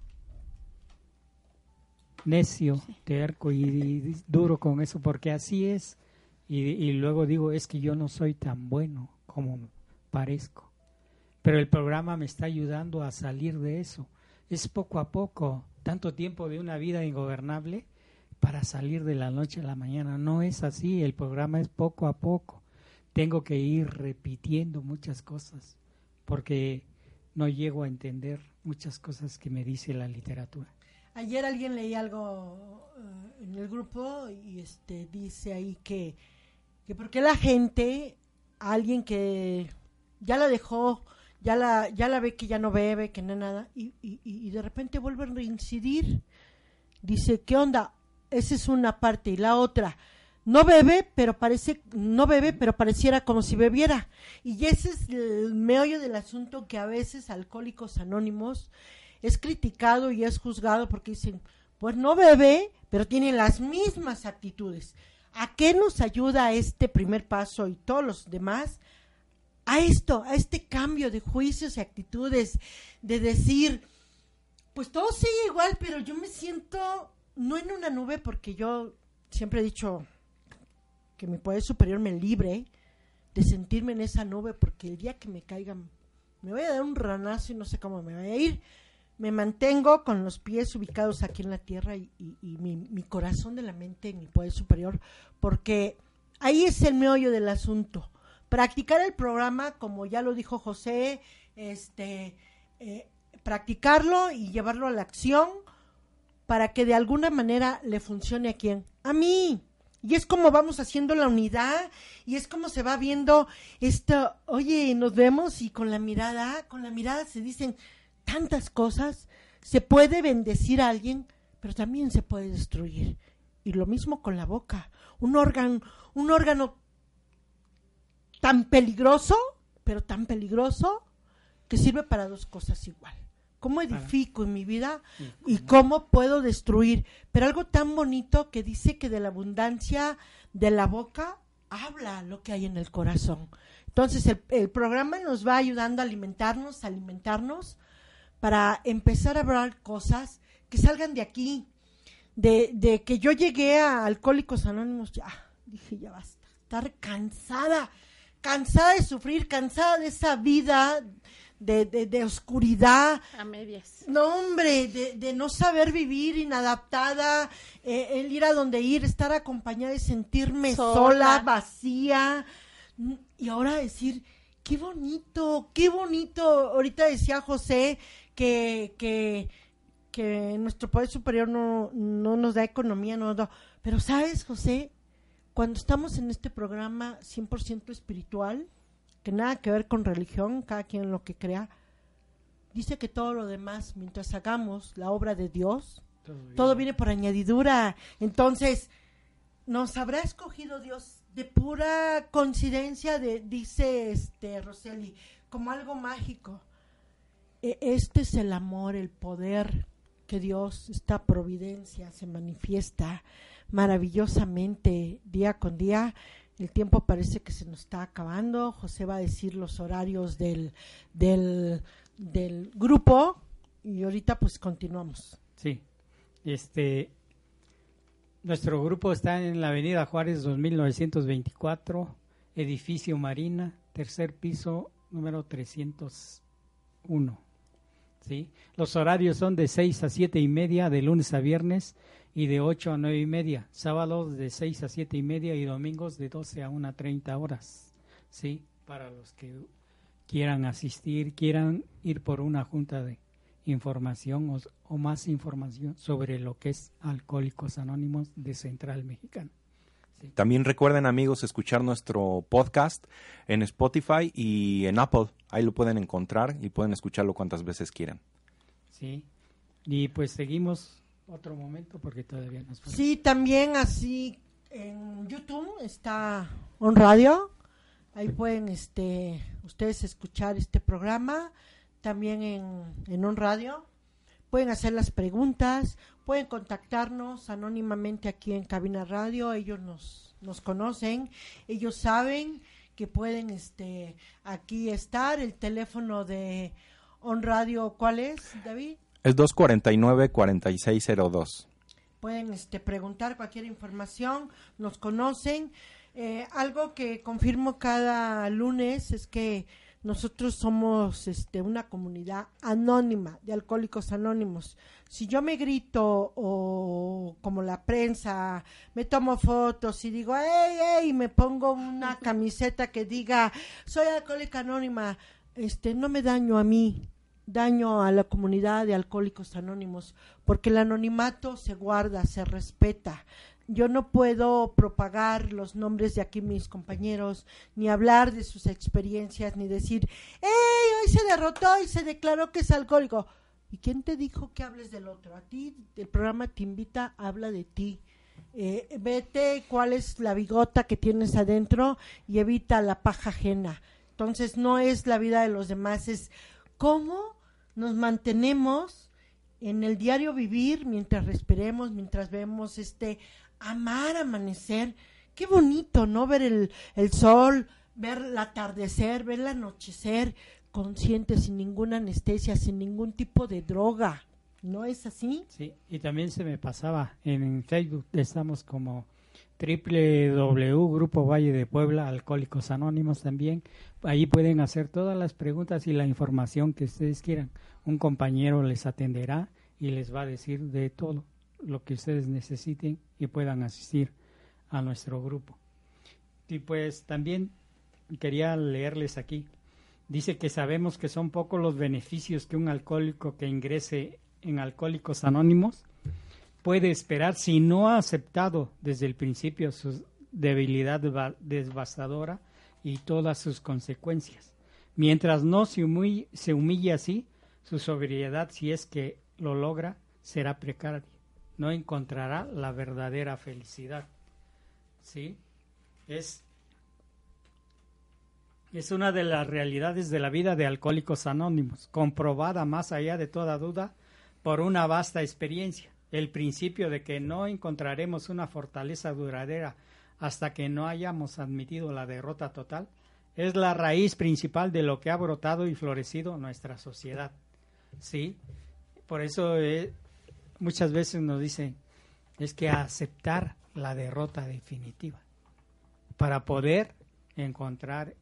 Necio, terco y, y duro con eso, porque así es. Y, y luego digo, es que yo no soy tan bueno como parezco. Pero el programa me está ayudando a salir de eso. Es poco a poco, tanto tiempo de una vida ingobernable para salir de la noche a la mañana. No es así, el programa es poco a poco. Tengo que ir repitiendo muchas cosas porque no llego a entender muchas cosas que me dice la literatura. Ayer alguien leía algo eh, en el grupo y este dice ahí que, que por qué la gente, alguien que ya la dejó, ya la, ya la ve que ya no bebe, que no nada, y, y, y de repente vuelve a reincidir. Dice, ¿qué onda? Esa es una parte. Y la otra, no bebe, pero parece, no bebe, pero pareciera como si bebiera. Y ese es el meollo del asunto que a veces Alcohólicos Anónimos es criticado y es juzgado porque dicen, pues no bebe, pero tiene las mismas actitudes. ¿A qué nos ayuda este primer paso y todos los demás? A esto, a este cambio de juicios y actitudes, de decir, pues todo sigue igual, pero yo me siento no en una nube porque yo siempre he dicho que mi poder superior me libre de sentirme en esa nube porque el día que me caigan me voy a dar un ranazo y no sé cómo me voy a ir. Me mantengo con los pies ubicados aquí en la tierra y, mi, mi corazón de la mente en mi poder superior porque ahí es el meollo del asunto. Practicar el programa, como ya lo dijo José, este, eh, practicarlo y llevarlo a la acción para que de alguna manera le funcione a quién? A mí. Y es como vamos haciendo la unidad y es como se va viendo esto, oye, nos vemos y con la mirada, con la mirada se dicen tantas cosas, se puede bendecir a alguien, pero también se puede destruir. Y lo mismo con la boca, un órgano, un órgano tan peligroso, pero tan peligroso que sirve para dos cosas igual. ¿Cómo edifico en mi vida y cómo puedo destruir? Pero algo tan bonito que dice que de la abundancia de la boca habla lo que hay en el corazón. Entonces el, el programa nos va ayudando a alimentarnos, a alimentarnos para empezar a hablar cosas que salgan de aquí, de, de que yo llegué a Alcohólicos Anónimos, ya, dije, ya basta, estar cansada, cansada de sufrir, cansada de esa vida de, de, de oscuridad, A medias. no, hombre, de, de no saber vivir, inadaptada, eh, el ir a donde ir, estar acompañada y sentirme sola, Sola. vacía. Y ahora decir, qué bonito, qué bonito. Ahorita decía José que, que, que nuestro poder superior no, no nos da economía, no nos da. Pero sabes, José, cuando estamos en este programa 100% espiritual, que nada que ver con religión, cada quien lo que crea, dice que todo lo demás, mientras hagamos la obra de Dios, todo viene por añadidura. Entonces, nos habrá escogido Dios de pura coincidencia, de, dice este Roseli, como algo mágico. E- Este es el amor, el poder que Dios, esta providencia, se manifiesta maravillosamente día con día. El tiempo parece que se nos está acabando. José va a decir los horarios del, del, del grupo y ahorita pues continuamos. Sí. Este, nuestro grupo está en la Avenida Juárez 2924, edificio Marina, tercer piso, número 301. ¿Sí? Los horarios son de 6 a 7 y media de lunes a viernes y de 8 a 9 y media. Sábados de 6 a 7 y media y domingos de 12 a 1.30 horas. ¿Sí? Para los que quieran asistir, quieran ir por una junta de información o, o más información sobre lo que es Alcohólicos Anónimos de Central Mexicana. También recuerden amigos escuchar nuestro podcast en Spotify y en Apple. Ahí lo pueden encontrar y pueden escucharlo cuantas veces quieran. Sí. Y pues seguimos otro momento porque todavía nos falta. Sí, también así en YouTube está On Radio. Ahí pueden este, ustedes escuchar este programa. También en, en On Radio. Pueden hacer las preguntas. Pueden contactarnos anónimamente aquí en Cabina Radio. Ellos nos, nos conocen. Ellos saben que pueden este, aquí estar. El teléfono de On Radio, ¿cuál es, David? Es 249-4602. pueden este, preguntar cualquier información, nos conocen. Eh, algo que confirmo cada lunes es que nosotros somos este, una comunidad anónima de alcohólicos anónimos. Si yo me grito o como la prensa, me tomo fotos y digo, ¡ey, ey! me pongo una camiseta que diga, soy alcohólica anónima, este, no me daño a mí, daño a la comunidad de alcohólicos anónimos, porque el anonimato se guarda, se respeta. Yo no puedo propagar los nombres de aquí mis compañeros, ni hablar de sus experiencias, ni decir, ¡Ey, hoy se derrotó y se declaró que es alcohólico. ¿Y quién te dijo que hables del otro? A ti, el programa te invita, habla de ti. Eh, vete cuál es la bigota que tienes adentro y evita la paja ajena. Entonces no es la vida de los demás, es cómo nos mantenemos en el diario vivir mientras respiremos, mientras vemos este amar amanecer. Qué bonito, ¿no? Ver el, el sol, ver el atardecer, ver el anochecer, consciente, sin ninguna anestesia, sin ningún tipo de droga. ¿No es así? Sí, y también se me pasaba, en Facebook estamos como www Grupo Valle de Puebla, Alcohólicos Anónimos también. Ahí pueden hacer todas las preguntas y la información que ustedes quieran. Un compañero les atenderá y les va a decir de todo lo que ustedes necesiten y puedan asistir a nuestro grupo. Y pues también quería leerles aquí. Dice que sabemos que son pocos los beneficios que un alcohólico que ingrese en Alcohólicos Anónimos puede esperar si no ha aceptado desde el principio su debilidad devastadora y todas sus consecuencias. Mientras no se humille, así, su sobriedad, si es que lo logra, será precaria. No encontrará la verdadera felicidad. ¿Sí? Es, es una de las realidades de la vida de Alcohólicos Anónimos, comprobada más allá de toda duda por una vasta experiencia. El principio de que no encontraremos una fortaleza duradera hasta que no hayamos admitido la derrota total es la raíz principal de lo que ha brotado y florecido nuestra sociedad. ¿Sí? Por eso eh, muchas veces nos dicen, es que aceptar la derrota definitiva para poder encontrar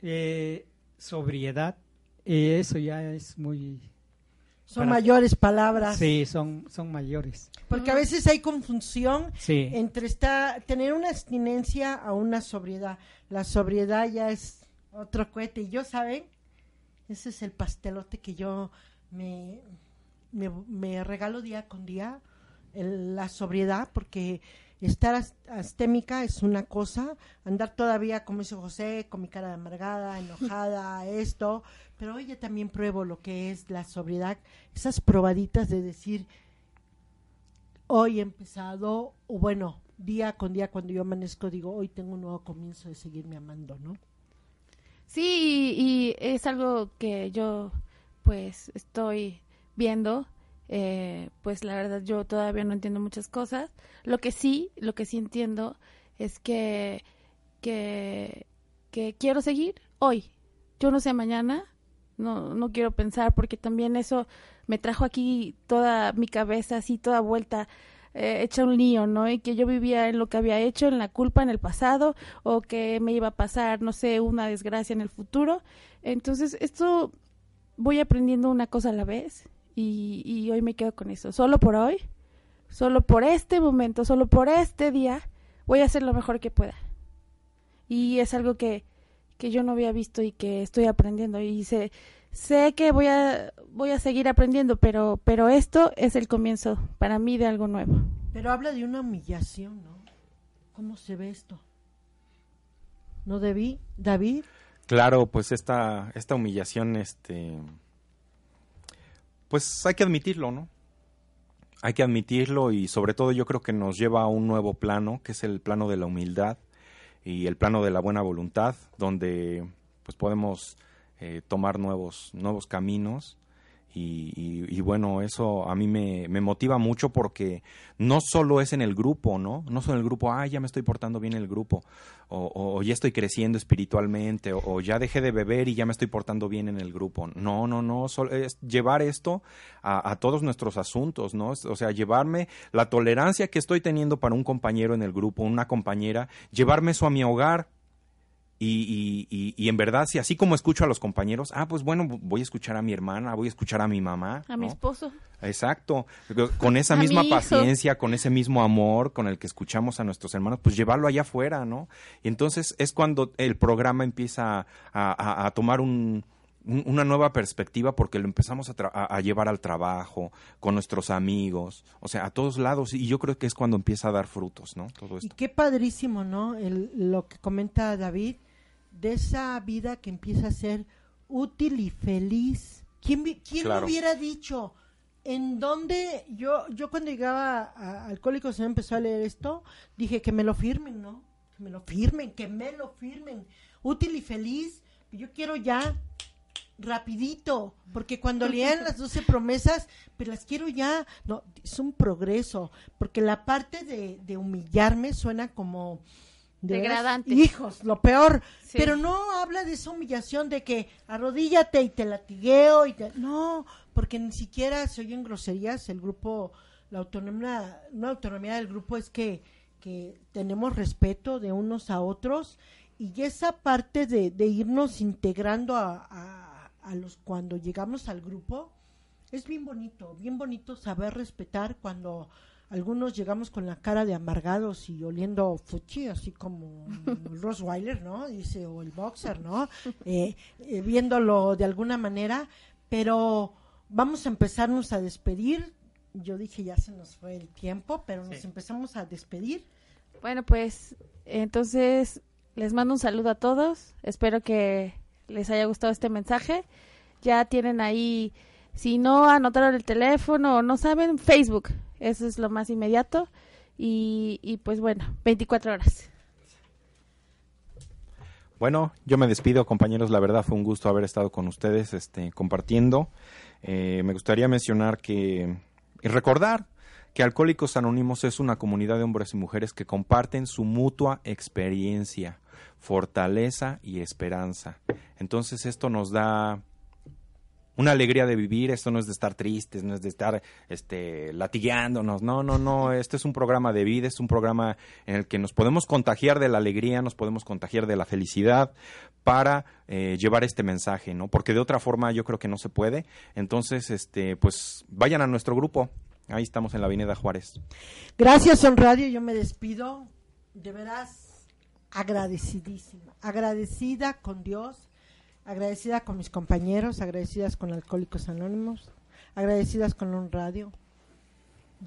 eh, sobriedad, y eso ya es muy son mayores palabras. Sí, son, son mayores. Porque a veces hay confusión entre esta, tener una abstinencia a una sobriedad. La sobriedad ya es otro cohete. Y yo, ¿saben? Ese es el pastelote que yo me, me, regalo día con día. la sobriedad, porque estar astémica es una cosa, andar todavía, como dice José, con mi cara de amargada, enojada, <laughs> esto, pero hoy ya también pruebo lo que es la sobriedad, esas probaditas de decir, hoy he empezado, o bueno, día con día cuando yo amanezco, digo, hoy tengo un nuevo comienzo de seguirme amando, ¿no? Sí, y es algo que yo pues estoy viendo eh, pues la verdad yo todavía no entiendo muchas cosas. Lo que sí, lo que sí entiendo es que, que, que quiero seguir hoy. Yo no sé mañana, no, no quiero pensar porque también eso me trajo aquí toda mi cabeza así, toda vuelta. Eh, hecha un lío, ¿no? Y que yo vivía en lo que había hecho, en la culpa en el pasado, o que me iba a pasar, no sé, una desgracia en el futuro. Entonces, esto voy aprendiendo una cosa a la vez y, hoy me quedo con eso. Solo por hoy, solo por este momento, solo por este día, voy a hacer lo mejor que pueda. Y es algo que, que yo no había visto y que estoy aprendiendo. Y sé, sé que voy a, voy a seguir aprendiendo, pero, pero esto es el comienzo para mí de algo nuevo. Pero habla de una humillación, ¿no? ¿Cómo se ve esto? ¿No debí, David? Claro, pues esta, esta humillación, este, pues hay que admitirlo, ¿no? Hay que admitirlo y sobre todo yo creo que nos lleva a un nuevo plano, que es el plano de la humildad y el plano de la buena voluntad, donde pues podemos eh, tomar nuevos, nuevos caminos y, bueno, eso a mí me, motiva mucho porque no solo es en el grupo, ¿no? No solo en el grupo, ah, ya me estoy portando bien en el grupo, o, ya estoy creciendo espiritualmente, o, ya dejé de beber y ya me estoy portando bien en el grupo. No, no, no, solo es llevar esto a, a todos nuestros asuntos, ¿no? O sea, llevarme la tolerancia que estoy teniendo para un compañero en el grupo, una compañera, llevarme eso a mi hogar, y, y, y, en verdad, si así como escucho a los compañeros, ah, pues bueno, voy a escuchar a mi hermana, voy a escuchar a mi mamá. A mi esposo. Exacto. Con esa misma paciencia, con ese mismo amor con el que escuchamos a nuestros hermanos, pues llevarlo allá afuera, ¿no? Y entonces es cuando el programa empieza a, a, tomar un, una nueva perspectiva porque lo empezamos a, a, llevar al trabajo, con nuestros amigos, o sea, a todos lados. Y yo creo que es cuando empieza a dar frutos, ¿no? Todo esto. Y qué padrísimo, ¿no? El, lo que comenta David de esa vida que empieza a ser útil y feliz. ¿Quién, vi- quién Claro. me hubiera dicho? En dónde yo, yo cuando llegaba a Alcohólicos y empezó a leer esto, dije que me lo firmen, ¿no? Que me lo firmen, que me lo firmen. Útil y feliz. Yo quiero ya rapidito, porque cuando <laughs> lean las 12 promesas, pues las quiero ya, no, es un progreso, porque la parte de, de humillarme suena como de veras, Degradante. hijos, lo peor, Sí. pero no habla de esa humillación de que arrodíllate y te latigueo y te- no, porque ni siquiera se oyen groserías, el grupo, la autonomía, una autonomía del grupo es que, que tenemos respeto de unos a otros y esa parte de, de irnos integrando a, a- a los cuando llegamos al grupo es bien bonito, bien bonito saber respetar cuando algunos llegamos con la cara de amargados y oliendo fuchi, así como <laughs> Ross Weiler, ¿no? Dice, o el boxer, ¿no? Eh, eh, viéndolo de alguna manera, pero vamos a empezarnos a despedir. Yo dije, ya se nos fue el tiempo, pero nos empezamos a despedir. Bueno, pues entonces les mando un saludo a todos. Espero que les haya gustado este mensaje. Ya tienen ahí, si no anotaron el teléfono o no saben, Facebook. Eso es lo más inmediato. Y, y pues bueno, 24 horas. Bueno, yo me despido, compañeros. La verdad fue un gusto haber estado con ustedes, este, compartiendo. Eh, me gustaría mencionar que y recordar que Alcohólicos Anónimos es una comunidad de hombres y mujeres que comparten su mutua experiencia, fortaleza y esperanza. Entonces esto nos da una alegría de vivir, esto no es de estar tristes, no es de estar este latigueándonos, no, no, no, <laughs> este es un programa de vida, es un programa en el que nos podemos contagiar de la alegría, nos podemos contagiar de la felicidad para eh, llevar este mensaje, ¿no? Porque de otra forma yo creo que no se puede. Entonces, este, pues vayan a nuestro grupo. Ahí estamos en la Avenida Juárez. Gracias, Son Radio. Yo me despido. De veras, agradecidísima. Agradecida con Dios, agradecida con mis compañeros, agradecidas con Alcohólicos Anónimos, agradecidas con Un Radio.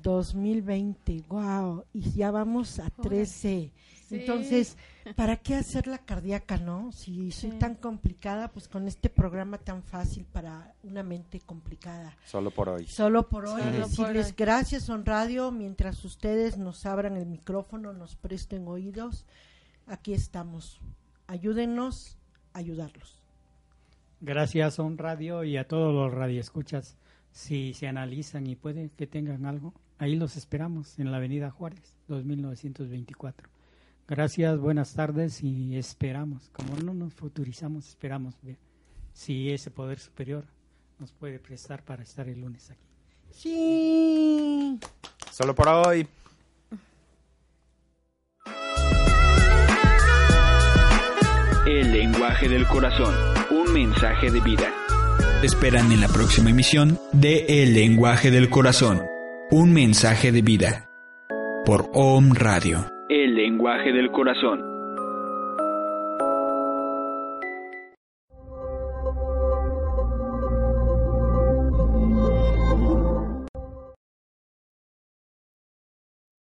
2020, wow, y ya vamos a 13. Sí. Entonces, ¿para qué hacer la cardíaca, no? Si soy Sí. tan complicada, pues con este programa tan fácil para una mente complicada. Solo por hoy. Solo por hoy Solo por decirles hoy. gracias on radio mientras ustedes nos abran el micrófono, nos presten oídos. Aquí estamos. Ayúdenos a ayudarlos. Gracias a un radio y a todos los radioescuchas. Si se analizan y puede que tengan algo, ahí los esperamos en la Avenida Juárez, 2924. Gracias, buenas tardes y esperamos, como no nos futurizamos, esperamos ver si ese poder superior nos puede prestar para estar el lunes aquí. Sí. Solo por hoy. El lenguaje del corazón, mensaje de vida. Te esperan en la próxima emisión de El lenguaje del corazón, un mensaje de vida. Por OM Radio. El lenguaje del corazón.